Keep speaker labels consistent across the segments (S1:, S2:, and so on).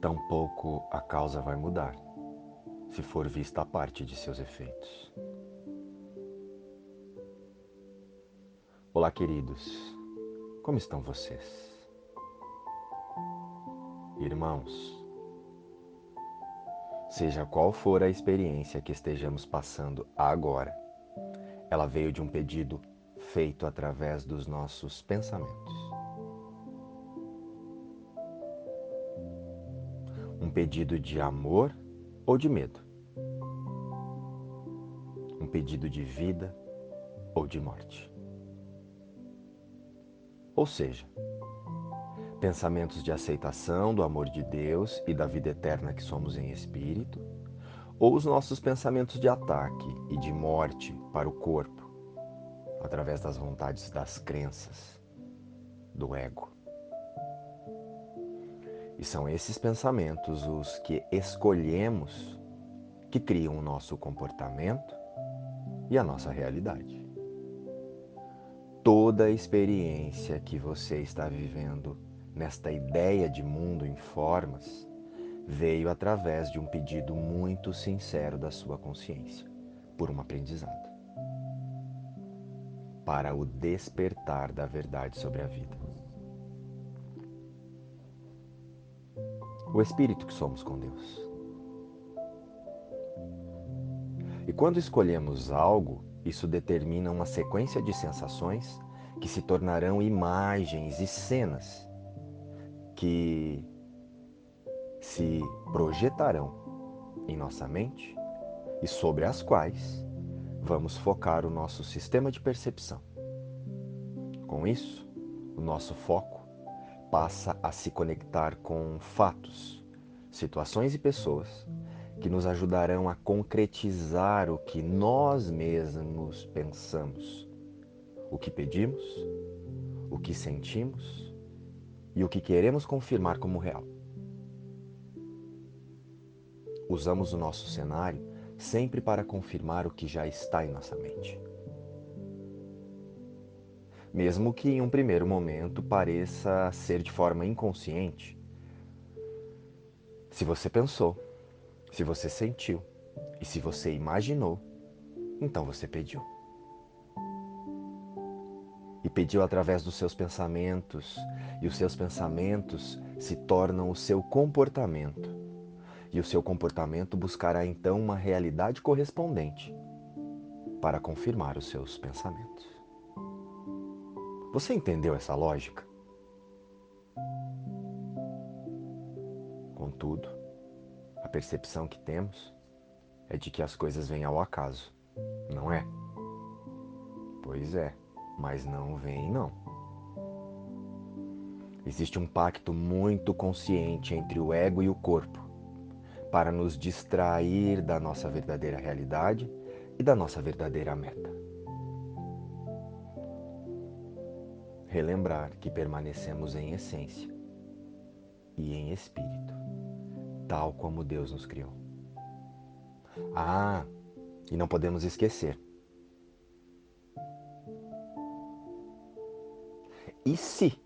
S1: tampouco a causa vai mudar, se for vista a parte de seus efeitos. Olá, queridos, como estão vocês? Irmãos, seja qual for a experiência que estejamos passando agora, ela veio de um pedido feito através dos nossos pensamentos. Um pedido de amor ou de medo. Um pedido de vida ou de morte. Ou seja, pensamentos de aceitação do amor de Deus e da vida eterna que somos em espírito, ou os nossos pensamentos de ataque e de morte para o corpo, através das vontades das crenças, do ego. E são esses pensamentos os que escolhemos que criam o nosso comportamento e a nossa realidade. Toda experiência que você está vivendo nesta ideia de mundo em formas veio através de um pedido muito sincero da sua consciência, por um aprendizado, para o despertar da verdade sobre a vida. O espírito que somos com Deus. E quando escolhemos algo, isso determina uma sequência de sensações que se tornarão imagens e cenas que se projetarão em nossa mente e sobre as quais vamos focar o nosso sistema de percepção. Com isso, o nosso foco passa a se conectar com fatos, situações e pessoas que nos ajudarão a concretizar o que nós mesmos pensamos, o que pedimos, o que sentimos e o que queremos confirmar como real. Usamos o nosso cenário sempre para confirmar o que já está em nossa mente mesmo que em um primeiro momento pareça ser de forma inconsciente. Se você pensou, se você sentiu e se você imaginou, então você pediu. E pediu através dos seus pensamentos, e os seus pensamentos se tornam o seu comportamento. E o seu comportamento buscará então uma realidade correspondente para confirmar os seus pensamentos. Você entendeu essa lógica? Contudo, a percepção que temos é de que as coisas vêm ao acaso, não é? Pois é, mas não vem não. Existe um pacto muito consciente entre o ego e o corpo para nos distrair da nossa verdadeira realidade e da nossa verdadeira meta. Relembrar que permanecemos em essência e em espírito, tal como Deus nos criou. Ah, e não podemos esquecer. E se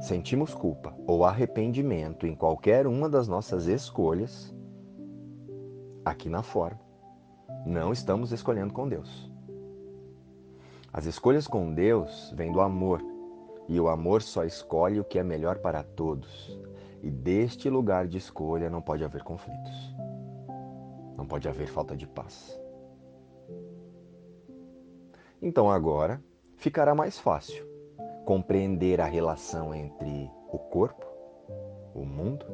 S1: sentimos culpa ou arrependimento em qualquer uma das nossas escolhas, aqui na forma, não estamos escolhendo com Deus. As escolhas com Deus vêm do amor e o amor só escolhe o que é melhor para todos. E deste lugar de escolha não pode haver conflitos. Não pode haver falta de paz. Então agora ficará mais fácil compreender a relação entre o corpo, o mundo,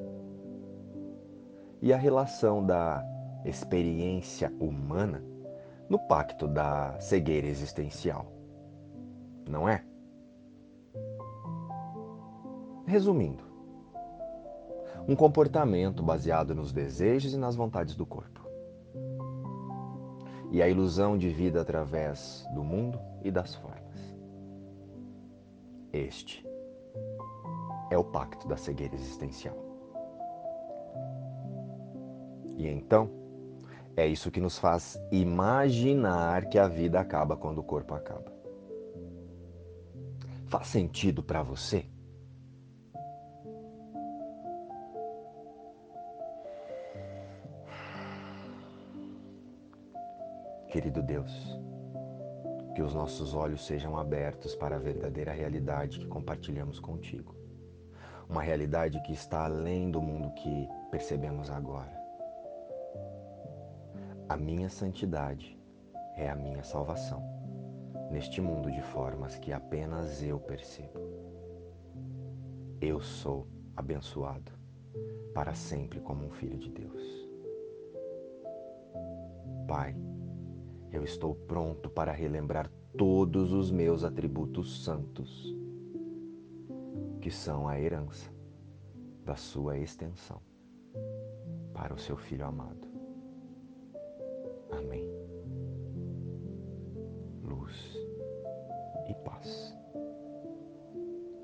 S1: e a relação da experiência humana no pacto da cegueira existencial. Não é? Resumindo, um comportamento baseado nos desejos e nas vontades do corpo. E a ilusão de vida através do mundo e das formas. Este é o pacto da cegueira existencial. E então, é isso que nos faz imaginar que a vida acaba quando o corpo acaba. Faz sentido para você? Querido Deus, que os nossos olhos sejam abertos para a verdadeira realidade que compartilhamos contigo. Uma realidade que está além do mundo que percebemos agora. A minha santidade é a minha salvação neste mundo de formas que apenas eu percebo. Eu sou abençoado para sempre como um filho de Deus. Pai, eu estou pronto para relembrar todos os meus atributos santos, que são a herança da Sua extensão para o Seu Filho amado. Amém. Luz e paz.